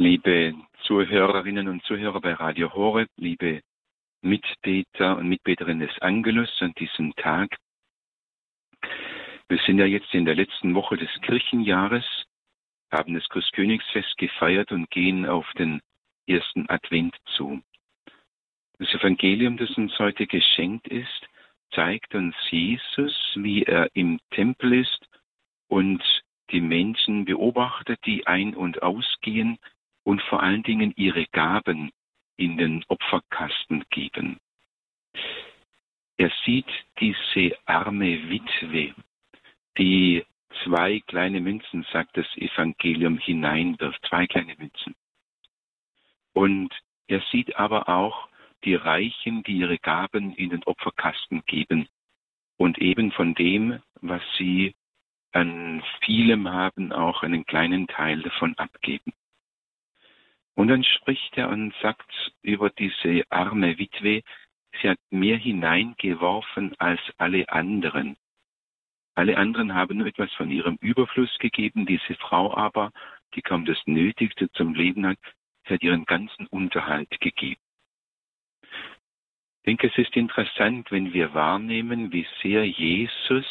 Liebe Zuhörerinnen und Zuhörer bei Radio Horeb, liebe Mitbeter und Mitbeterinnen des Angelus an diesem Tag. Wir sind ja jetzt in der letzten Woche des Kirchenjahres, haben das Großkönigsfest gefeiert und gehen auf den ersten Advent zu. Das Evangelium, das uns heute geschenkt ist, zeigt uns Jesus, wie er im Tempel ist und die Menschen beobachtet, die ein- und ausgehen und vor allen Dingen ihre Gaben in den Opferkasten geben. Er sieht diese arme Witwe, die zwei kleine Münzen, sagt das Evangelium, hineinwirft, zwei kleine Münzen. Und er sieht aber auch die Reichen, die ihre Gaben in den Opferkasten geben und eben von dem, was sie an vielem haben, auch einen kleinen Teil davon abgeben. Und dann spricht er und sagt über diese arme Witwe, sie hat mehr hineingeworfen als alle anderen. Alle anderen haben nur etwas von ihrem Überfluss gegeben, diese Frau aber, die kaum das Nötigste zum Leben hat, sie hat ihren ganzen Unterhalt gegeben. Ich denke, es ist interessant, wenn wir wahrnehmen, wie sehr Jesus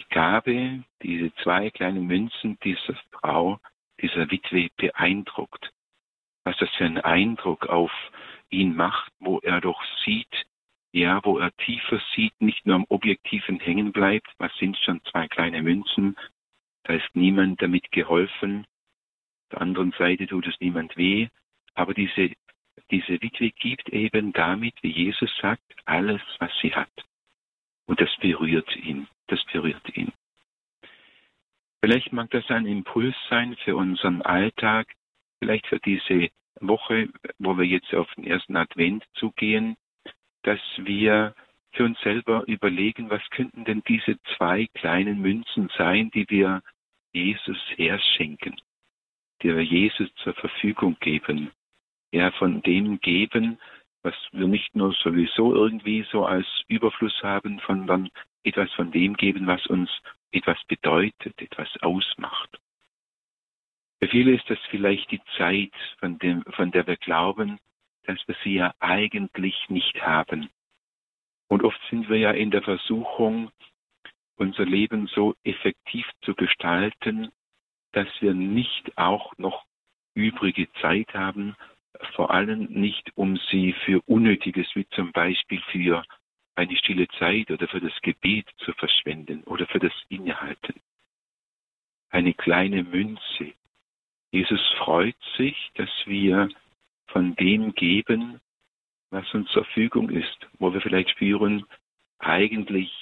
die Gabe, diese zwei kleinen Münzen dieser Frau, dieser Witwe beeindruckt. Was das für einen Eindruck auf ihn macht, wo er doch sieht, ja, wo er tiefer sieht, nicht nur am Objektiven hängen bleibt, was sind schon? Zwei kleine Münzen, da ist niemand damit geholfen, auf der anderen Seite tut es niemand weh, aber diese, diese Witwe gibt eben damit, wie Jesus sagt, alles, was sie hat. Und das berührt ihn, das berührt ihn. Vielleicht mag das ein Impuls sein für unseren Alltag, vielleicht für diese Woche, wo wir jetzt auf den ersten Advent zugehen, dass wir für uns selber überlegen, was könnten denn diese zwei kleinen Münzen sein, die wir Jesus herschenken, die wir Jesus zur Verfügung geben. Ja, von dem geben, was wir nicht nur sowieso irgendwie so als Überfluss haben, sondern etwas von dem geben, was uns etwas bedeutet, etwas ausmacht. Für viele ist das vielleicht die Zeit, von, dem, von der wir glauben, dass wir sie ja eigentlich nicht haben. Und oft sind wir ja in der Versuchung, unser Leben so effektiv zu gestalten, dass wir nicht auch noch übrige Zeit haben, vor allem nicht, um sie für Unnötiges, wie zum Beispiel für eine stille Zeit oder für das Gebet zu verschwenden oder für das Innehalten. Eine kleine Münze. Jesus freut sich, dass wir von dem geben, was uns zur Verfügung ist, wo wir vielleicht spüren, eigentlich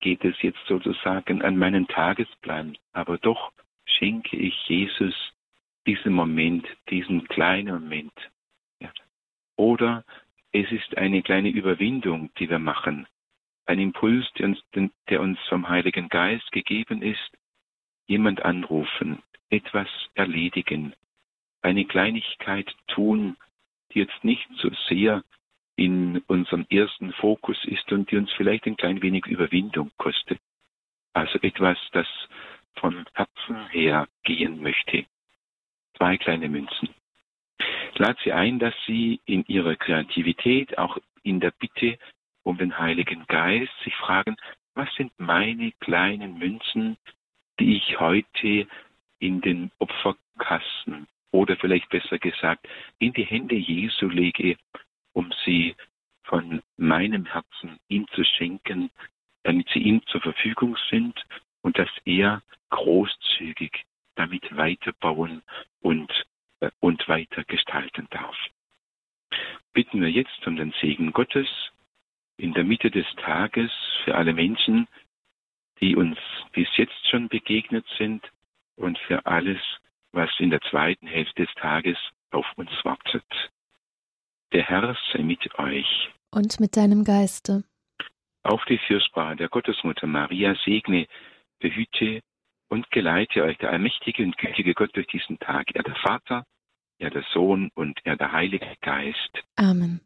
geht es jetzt sozusagen an meinen Tagesplan, aber doch schenke ich Jesus diesen Moment, diesen kleinen Moment. Ja. Oder es ist eine kleine Überwindung, die wir machen, ein Impuls, der uns, der uns vom Heiligen Geist gegeben ist, jemand anrufen, etwas erledigen, eine Kleinigkeit tun, die jetzt nicht so sehr in unserem ersten Fokus ist und die uns vielleicht ein klein wenig Überwindung kostet. Also etwas, das von Herzen her gehen möchte. Zwei kleine Münzen. Ich lade Sie ein, dass Sie in Ihrer Kreativität, auch in der Bitte um den Heiligen Geist, sich fragen, was sind meine kleinen Münzen, die ich heute in den Opferkasten oder vielleicht besser gesagt in die Hände Jesu lege, um sie von meinem Herzen ihm zu schenken, damit sie ihm zur Verfügung sind und dass er großzügig damit weiterbauen und, äh, und weiter gestalten darf. Bitten wir jetzt um den Segen Gottes in der Mitte des Tages für alle Menschen, die uns bis jetzt schon begegnet sind und für alles, was in der zweiten Hälfte des Tages auf uns wartet. Der Herr sei mit euch. Und mit deinem Geiste. Auf die Fürsprache der Gottesmutter Maria segne, behüte und geleite euch der allmächtige und gütige Gott durch diesen Tag, er der Vater, er der Sohn und er der Heilige Geist. Amen.